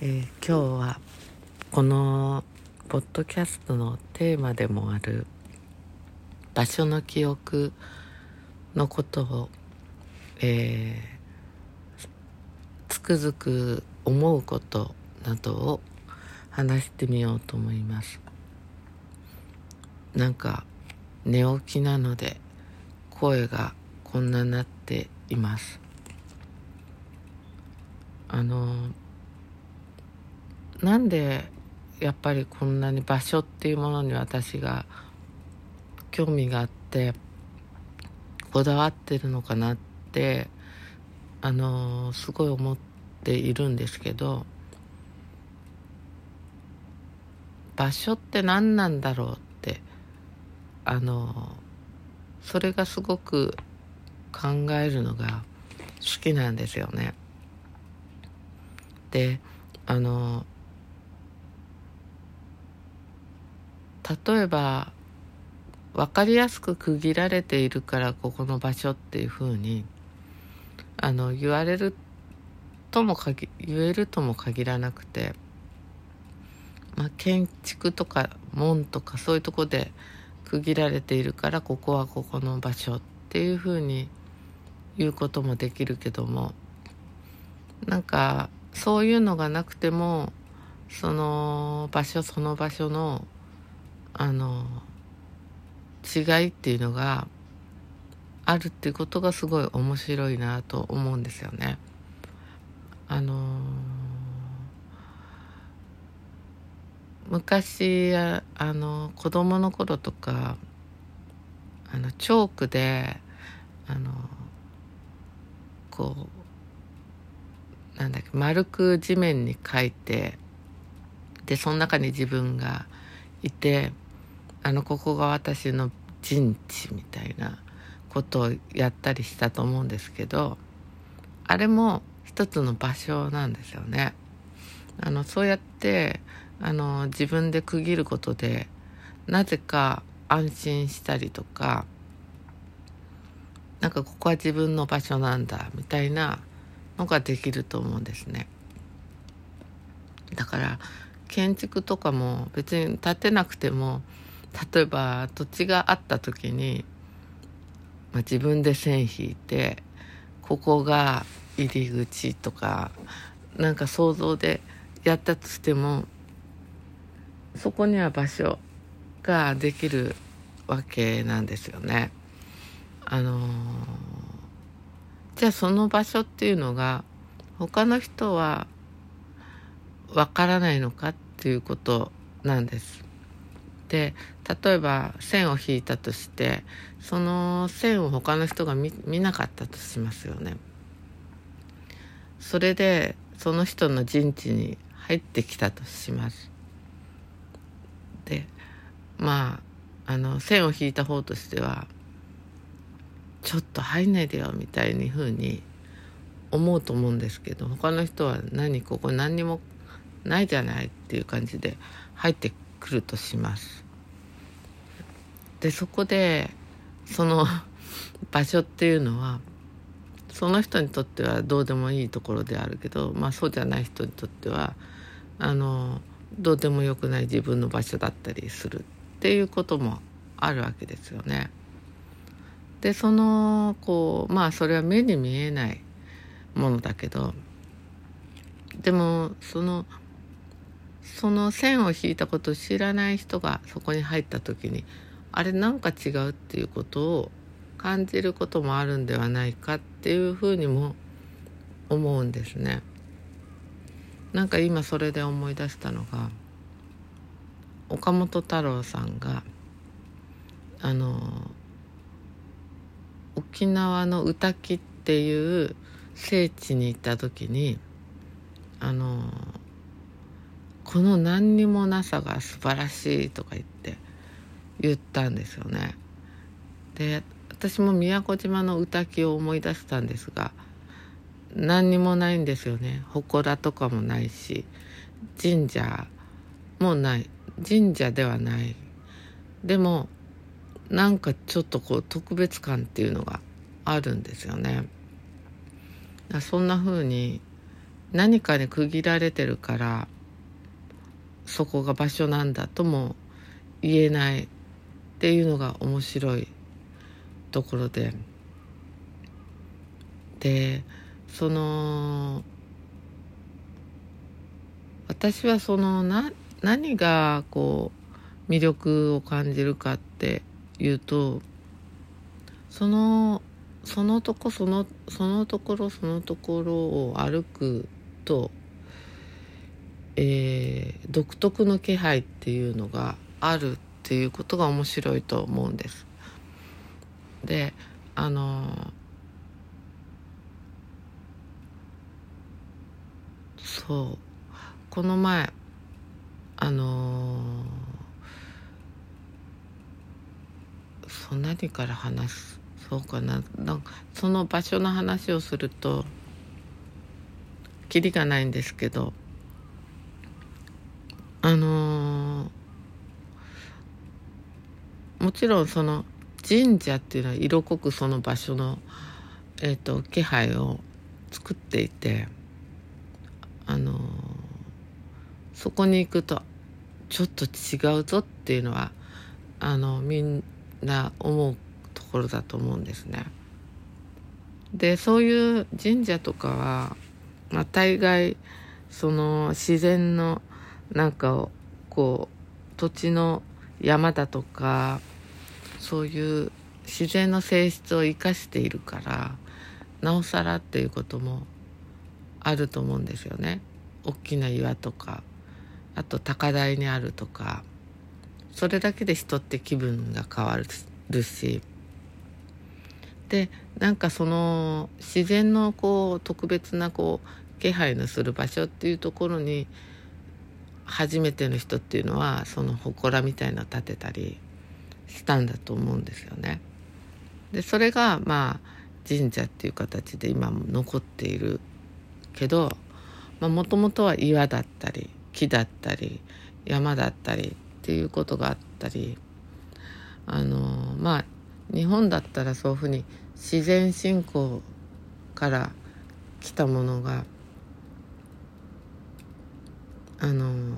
えー今日はこのポッドキャストのテーマでもある場所の記憶のことを、えーつくづく思うことなどを話してみようと思います。なんか寝起きなので声がこんななっています。あのなんでやっぱりこんなに場所っていうものに私が興味があってこだわってるのかなってあのすごい思っているんですけど場所って何なんだろうってあのそれがすごく考えるのが好きなんですよね。であの例えば分かりやすく区切られているからここの場所っていうふうにあの言われるとも限言えるとも限らなくて、まあ、建築とか門とかそういうとこで区切られているからここはここの場所っていうふうに言うこともできるけどもなんかそういうのがなくてもその場所その場所のあの違いっていうのがあるっていうことがすごい面白いなと思うんですよね。あの昔あの子供の頃とかあのチョークであのこうなんだっけ丸く地面に書いてでその中に自分がいてあのここが私の陣地みたいなことをやったりしたと思うんですけどあれも一つの場所なんですよね。あのそうやってあの自分で区切ることでなぜか安心したりとかなんかここは自分の場所なんだみたいなのができると思うんですね。だから建築とかも別に建てなくても例えば土地があった時に、まあ、自分で線引いてここが入り口とかなんか想像でやったとしてもそこには場所ができるわけなんですよね。あのーじゃあその場所っていうのが他の人はわからないのかっていうことなんです。で例えば線を引いたとしてその線を他の人が見見なかったとしますよね。それでその人の陣地に入ってきたとします。でまああの線を引いた方としてはちょっと入んないでよみたいに風に思うと思うんですけど他の人は何ここ何にもないじゃないっていう感じで入ってくるとします。でそこでその 場所っていうのはその人にとってはどうでもいいところであるけどまあそうじゃない人にとってはあのどうでもよくない自分の場所だったりするっていうこともあるわけですよね。でそのこうまあそれは目に見えないものだけどでもそのその線を引いたことを知らない人がそこに入った時にあれなんか違うっていうことを感じることもあるんではないかっていうふうにも思うんですね。なんか今それで思い出したのが岡本太郎さんがあの沖縄の宇滝っていう聖地に行った時にあのこの何にもなさが素晴らしいとか言って言ったんですよね。で私も宮古島の宇滝を思い出したんですが何にもないんですよね祠とかもないし神社もない神社ではないでもなんかちょっとこう特別感っていうのがあるんですよね。そんな風に何かに区切られてるからそこが場所なんだとも言えないっていうのが面白いところで。でその私はそのな何がこう魅力を感じるかっていうとそのそのとこそのそのところそのところを歩くと、えー、独特の気配っていうのがあるってていうことが面白いと思うんです。であのそうこの前あのそんなにから話すそうかななんかその場所の話をするとキリがないんですけどあのー、もちろんその神社っていうのは色濃くその場所の、えーと、気配を作っていてあの、そこに行くとちょっと違うぞっていうのはあのみんな思うところだと思うんですね。でそういう神社とかは、まあ、大概その自然のなんかをこう土地の山だとかそういう自然の性質を生かしているからなおさらっていうこともあると思うんですよね。大きな岩とかあと高台にあるとかそれだけで人って気分が変わるしでなんかその自然のこう特別なこう気配のする場所っていうところに初めての人っていうのはその祠みたいなの立てたりしたんだと思うんですよね。でそれがまあ神社っていう形で今も残っているけどもともとは岩だったり木だったり山だったりっていうことがあったりあのまあ日本だったらそういうふうに自然信仰から来たものがあの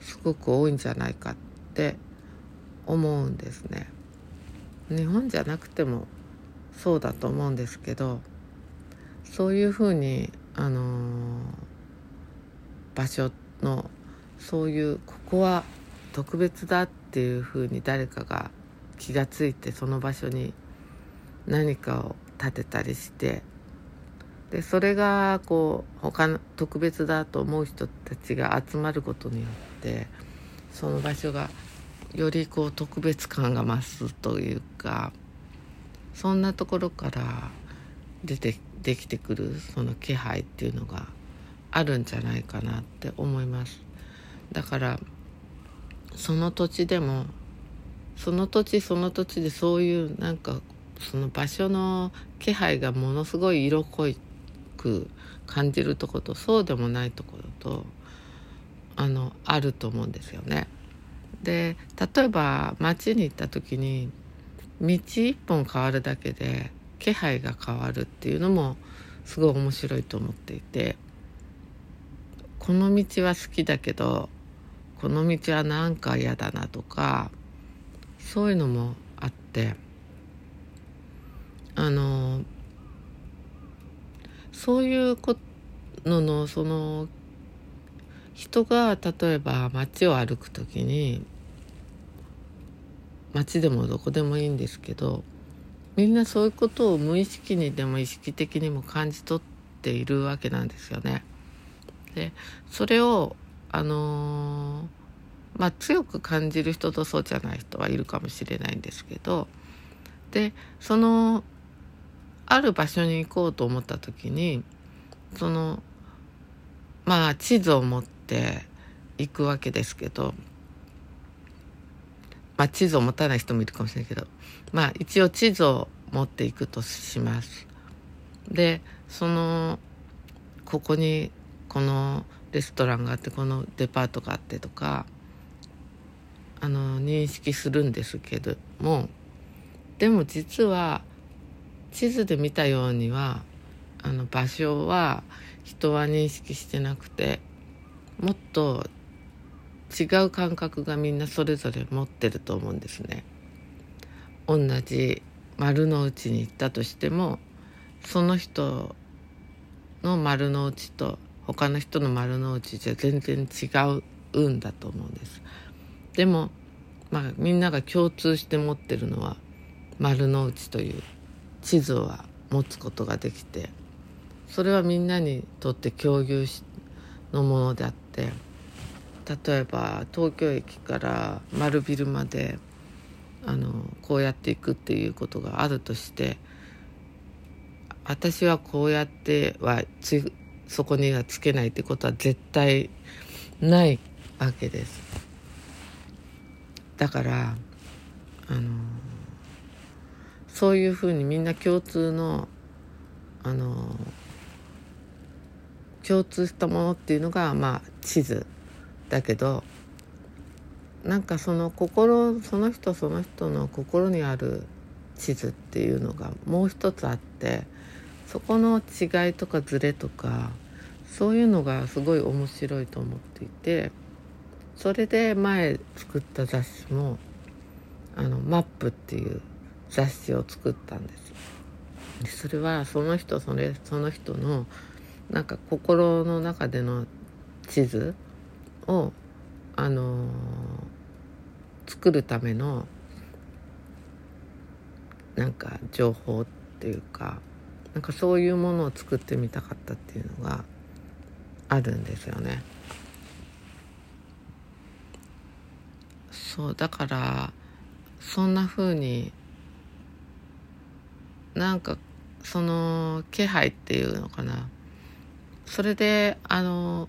すごく多いんじゃないかって思うんですね。日本じゃなくてもそうだと思うんですけどそういうふうにあの場所のそういうここは特別だっていうふうに誰かが気がついてその場所に何かを建てたりしてでそれがこう他の特別だと思う人たちが集まることによってその場所がよりこう特別感が増すというかそんなところから出てできてくるその気配っていうのがあるんじゃないかなって思いますだからその土地でもその土地その土地でそういうなんかその場所の気配がものすごい色濃く感じるとことそうでもないところとあのあると思うんですよね。で例えば街に行った時に道一本変わるだけで気配が変わるっていうのもすごい面白いと思っていてこの道は好きだけどこの道はなんか嫌だなとかそういうのもあってあのそういうののその人が例えば街を歩く時に街でもどこでもいいんですけどみんなそういうことを無意識にでも意識的にも感じ取っているわけなんですよね。でそれをあのーまあ、強く感じる人とそうじゃない人はいるかもしれないんですけどでそのある場所に行こうと思った時にそのまあ地図を持って行くわけですけど、まあ、地図を持たない人もいるかもしれないけどまあ一応地図を持っていくとします。でそのここにこのレストランがあってこのデパートがあってとかあの認識するんですけどもでも実は地図で見たようにはあの場所は人は認識してなくてもっと違う感覚がみんなそれぞれ持ってると思うんですね。同じ丸の内に行ったとしてもその人の丸の内と他の人の丸の内じゃ全然違うんだと思うんです。でもまあみんなが共通して持ってるのは丸の内という地図は持つことができてそれはみんなにとって共有のものであって例えば東京駅から丸ビルまであのこうやっていくっていうことがあるとして私はこうやってはつそこにはつけないってことは絶対ないわけです。だからあのそういうふうにみんな共通のあの共通したものっていうのがまあ地図だけどなんかその心その人その人の心にある地図っていうのがもう一つあってそこの違いとかズレとかそういうのがすごい面白いと思っていてそれで前作った雑誌もあのマップっていう雑誌を作ったんです。でそれはその人それその人のなんか心の中での地図をあのー、作るためのなんか情報っていうかなんかそういうものを作ってみたかったっていうのがあるんですよね。そうだからそんな風になんかその気配っていうのかなそれであの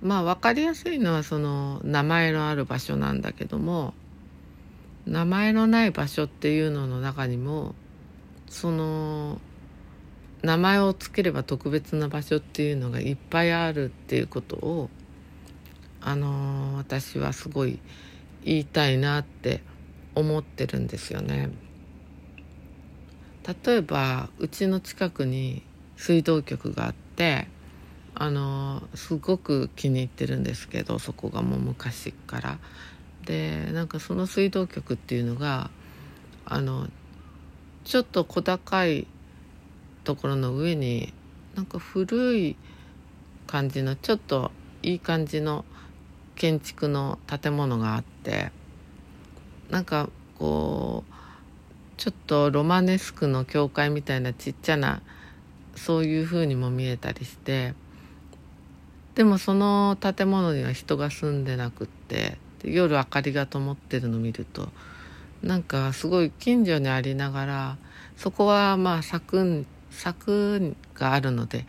まあ分かりやすいのはその名前のある場所なんだけども名前のない場所っていうのの中にもその名前を付ければ特別な場所っていうのがいっぱいあるっていうことをあの私はすごい言いたいなって思ってるんですよね。例えばうちの近くに水道局があってあのすごく気に入ってるんですけどそこがもう昔から。でなんかその水道局っていうのがあのちょっと小高いところの上になんか古い感じのちょっといい感じの建築の建物があってなんかこうちょっとロマネスクの教会みたいなちっちゃなそういう風にも見えたりしてでもその建物には人が住んでなくって夜明かりが灯ってるのを見るとなんかすごい近所にありながらそこはまあ柵柵があるので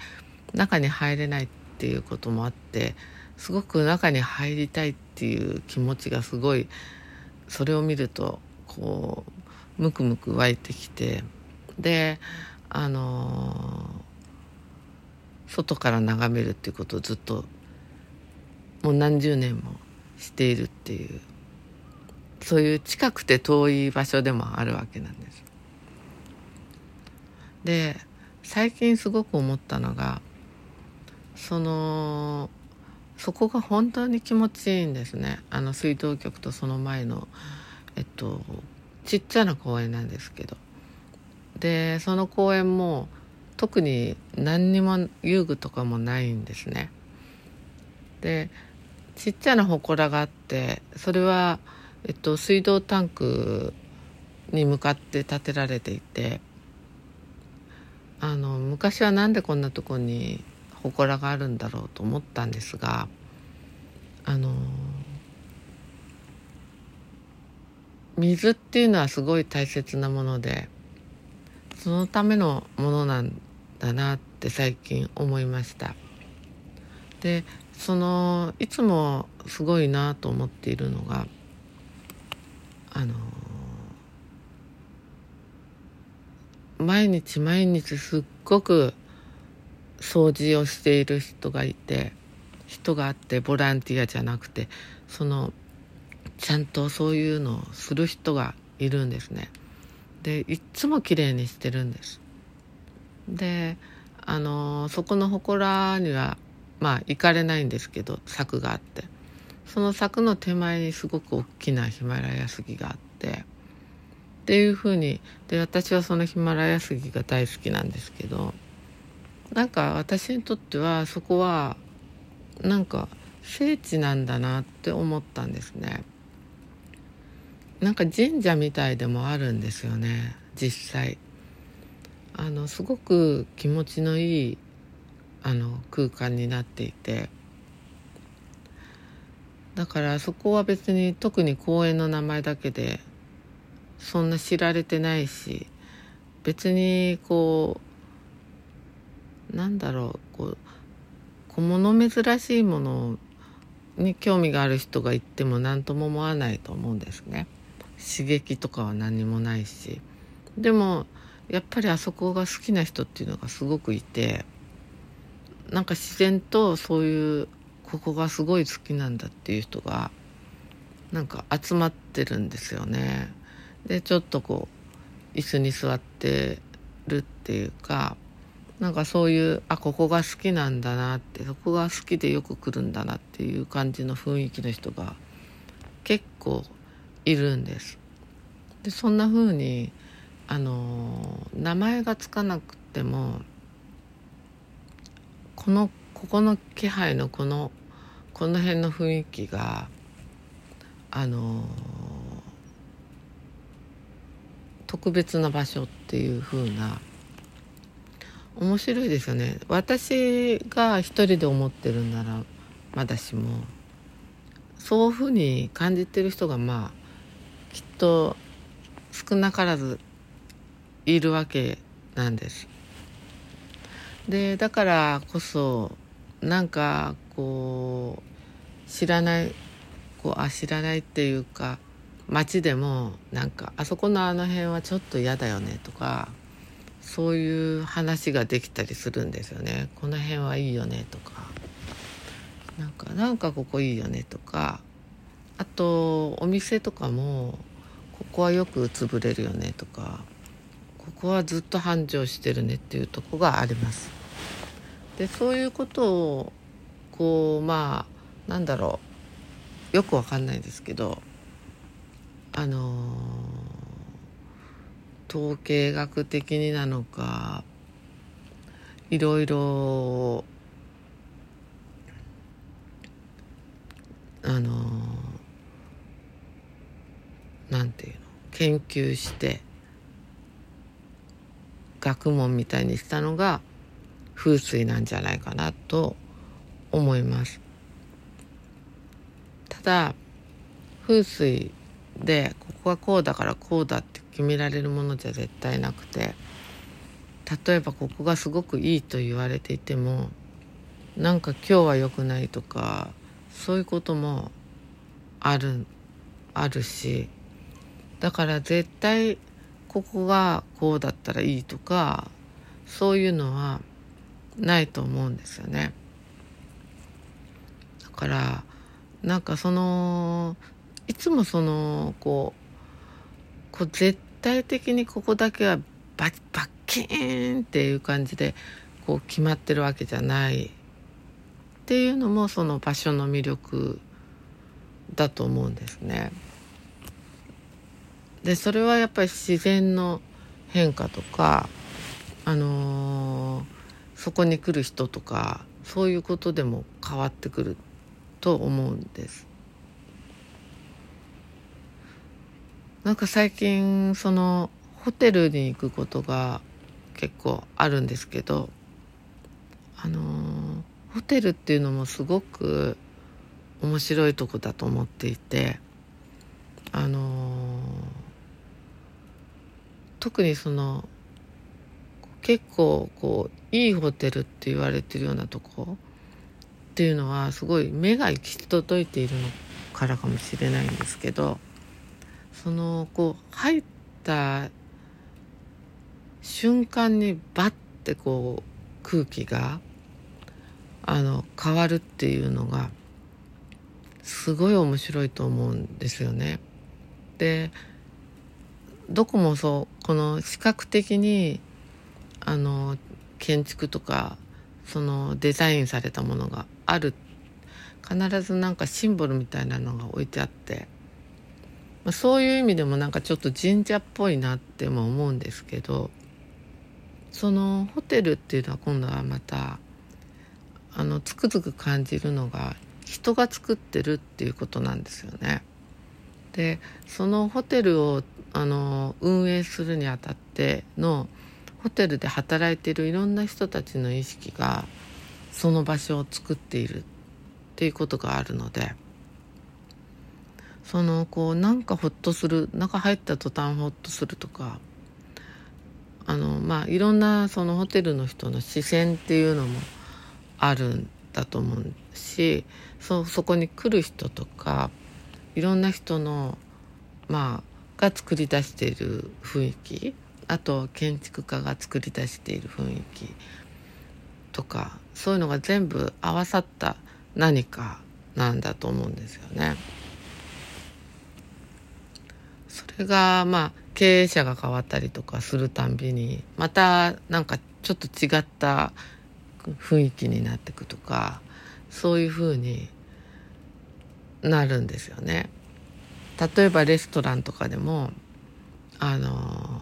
中に入れないっていうこともあってすごく中に入りたいっていう気持ちがすごいそれを見るとこうムクムク湧いてきてであのー、外から眺めるっていうことをずっともう何十年もしているっていうそういう近くて遠い場所でもあるわけなんです。で最近すごく思ったのがそのそこが本当に気持ちいいんですねあの水道局とその前のえっとちっちゃな公園なんですけどでその公園も特に何にも遊具とかもないんですね。でちっちゃな祠があってそれは、えっと、水道タンクに向かって建てられていてあの昔は何でこんなとこに祠があるんだろうと思ったんですがあの水っていうのはすごい大切なものでそのためのものなんだなって最近思いましたでそのいつもすごいなと思っているのがあの毎日毎日すっごく掃除をしている人がいて人があってボランティアじゃなくてそのちゃんとそういうのをする人がいるんですね。でいっつも綺麗にしてるんです。であのそこの祠にはまあ行かれないんですけど柵があって。その柵の手前にすごく大きなヒマラヤ杉があって。っていうふうにで私はそのヒマラヤ杉が大好きなんですけどなんか私にとってはそこはなんか聖地なんだなって思ったんですね。なんか神社みたいでもあるんですよね実際。あのすごく気持ちのいいあの空間になっていて。だからそこは別に特に公園の名前だけでそんな知られてないし別にこうなんだろうこう小物珍しいものに興味がある人が行っても何とも思わないと思うんですね。刺激とかは何もないし。でもやっぱりあそこが好きな人っていうのがすごくいてなんか自然とそういうここがすごい好きなんだっていう人がなんか集まってるんですよね。でちょっとこう椅子に座ってるっていうかなんかそういうあここが好きなんだなってそこが好きでよく来るんだなっていう感じの雰囲気の人が結構いるんです。でそんな風にあの名前がつかなくてもこのここの気配のこのこの辺の雰囲気があの特別な場所っていう風な面白いですよね。私が一人で思ってるんならまだしもそういうふうに感じてる人がまあきっと少なからずいるわけなんです。でだからこそなんかこう知らないこうあ知らないっていうか街でもなんかあそこのあの辺はちょっと嫌だよねとかそういう話ができたりするんですよね。この辺はいいよねとか。なんかなんかここいいよねとか。あとお店とかもここはよく潰れるよねとか。ここはずっと繁盛してるねっていうとこがあります。でそういうことをこうまあなんだろうよくわかんないですけどあのー、統計学的になのかいろいろあのー、なんていうの？研究して学問みたいにしたのが風水なんじゃないかなと思います。ただ風水でここはこうだからこうだって決められるものじゃ絶対なくて例えばここがすごくいいと言われていてもなんか今日は良くないとかそういうこともあるあるしだから絶対ここがこうだったらいいとかそういうのはないと思うんですよね。だからなんかそのいつもそのこうこう絶対的にここだけはバッバッキーンっていう感じでこう決まってるわけじゃないっていうのもその場所の魅力だと思うんですね。でそれはやっぱり自然の変化とかあのー、そこに来る人とかそういうことでも変わってくると思うんです。なんか最近そのホテルに行くことが結構あるんですけどあのー、ホテルっていうのもすごく面白いとこだと思っていてあのー特にその結構こういいホテルって言われてるようなとこっていうのはすごい目が行き届いているのからかもしれないんですけどそのこう入った瞬間にバッてこう空気があの変わるっていうのがすごい面白いと思うんですよね。でどこもそうこの視覚的にあの建築とかそのデザインされたものがある必ずなんかシンボルみたいなのが置いてあって、まあ、そういう意味でもなんかちょっと神社っぽいなっても思うんですけどそのホテルっていうのは今度はまたあのつくづく感じるのが人が作ってるっていうことなんですよね。でそのホテルをあの運営するにあたってのホテルで働いているいろんな人たちの意識がその場所を作っているっていうことがあるのでそのこうなんかほっとする中入った途端ほっとするとかあのまあいろんなそのホテルの人の視線っていうのもあるんだと思うしそそこに来る人とかいろんな人のまあが作り出している雰囲気あと建築家が作り出している雰囲気とかそういうのが全部合わさった何かなんだと思うんですよね。それがまあ経営者が変わったりとかするたんびにまたなんかちょっと違った雰囲気になっていくとかそういうふうになるんですよね。例えばレストランとかでもあの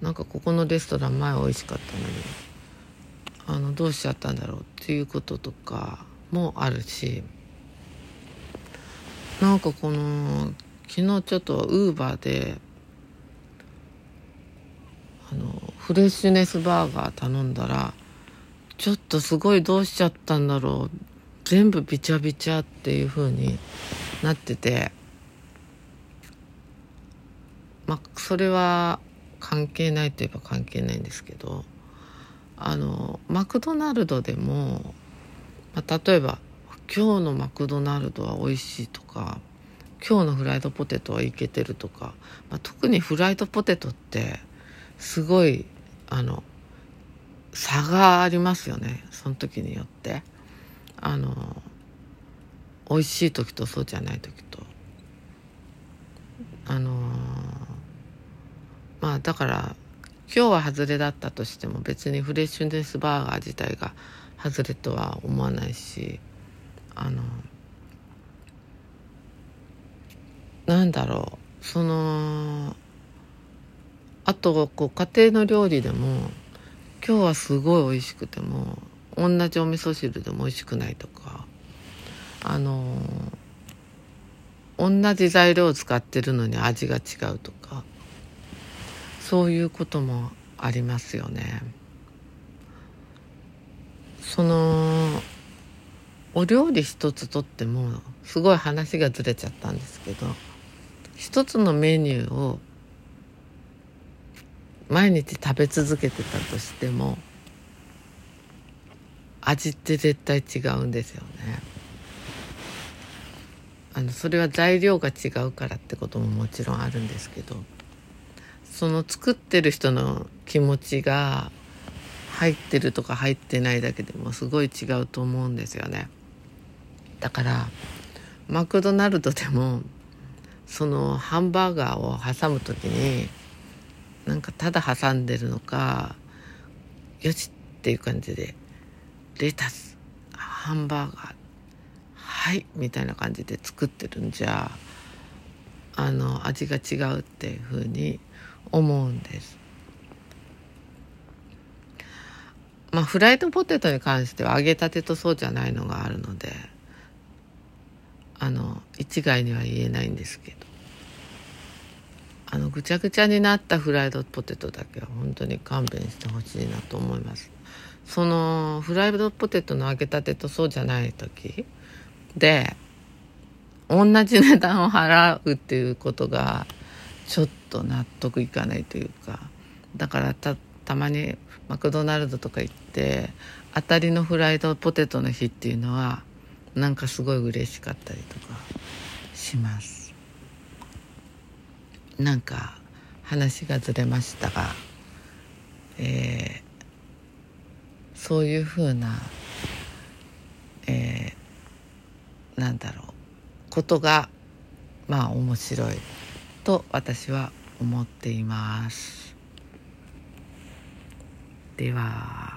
なんかここのレストラン前美味しかったのにあのどうしちゃったんだろうっていうこととかもあるしなんかこの昨日ちょっとウーバーであのフレッシュネスバーガー頼んだらちょっとすごいどうしちゃったんだろう全部ビチャビチャっていう風になっててまあそれは関係ないといえば関係ないんですけどあのマクドナルドでも、まあ、例えば今日のマクドナルドは美味しいとか今日のフライドポテトはいけてるとか、まあ、特にフライドポテトってすごいあの差がありますよねその時によって。あの美味しい時とそうじゃない時とあのまあだから今日は外れだったとしても別にフレッシュネスバーガー自体が外れとは思わないしあのなんだろうそのあとこう家庭の料理でも今日はすごい美味しくても同じお味噌汁でも美味しくないとかあの同じ材料を使ってるのに味が違うとかそういうこともありますよね。そのお料理一つとってもすごい話がずれちゃったんですけど一つのメニューを毎日食べ続けてたとしても味って絶対違うんですよね。あのそれは材料が違うからってことももちろんあるんですけどその作ってる人の気持ちが入ってるとか入ってないだけでもすごい違うと思うんですよね。だからマクドナルドでもそのハンバーガーを挟む時になんかただ挟んでるのかよしっていう感じでレタスハンバーガー。はい。みたいな感じで作ってるんじゃあの味が違うっていうふうに思うんです。まあフライドポテトに関しては揚げたてとそうじゃないのがあるのであの一概には言えないんですけど。あのぐちゃぐちゃになったフライドポテトだけは本当に勘弁してほしいなと思います。そのフライドポテトの揚げたてとそうじゃない時で同じ値段を払うっていうことがちょっと納得いかないというかだからたたまにマクドナルドとか行って当たりのフライドポテトの日っていうのはなんかすごい嬉しかったりとかしますなんか話がずれましたが、えー、そういうふうな、えー、なんだろうことがまあ面白いと私は思っています。では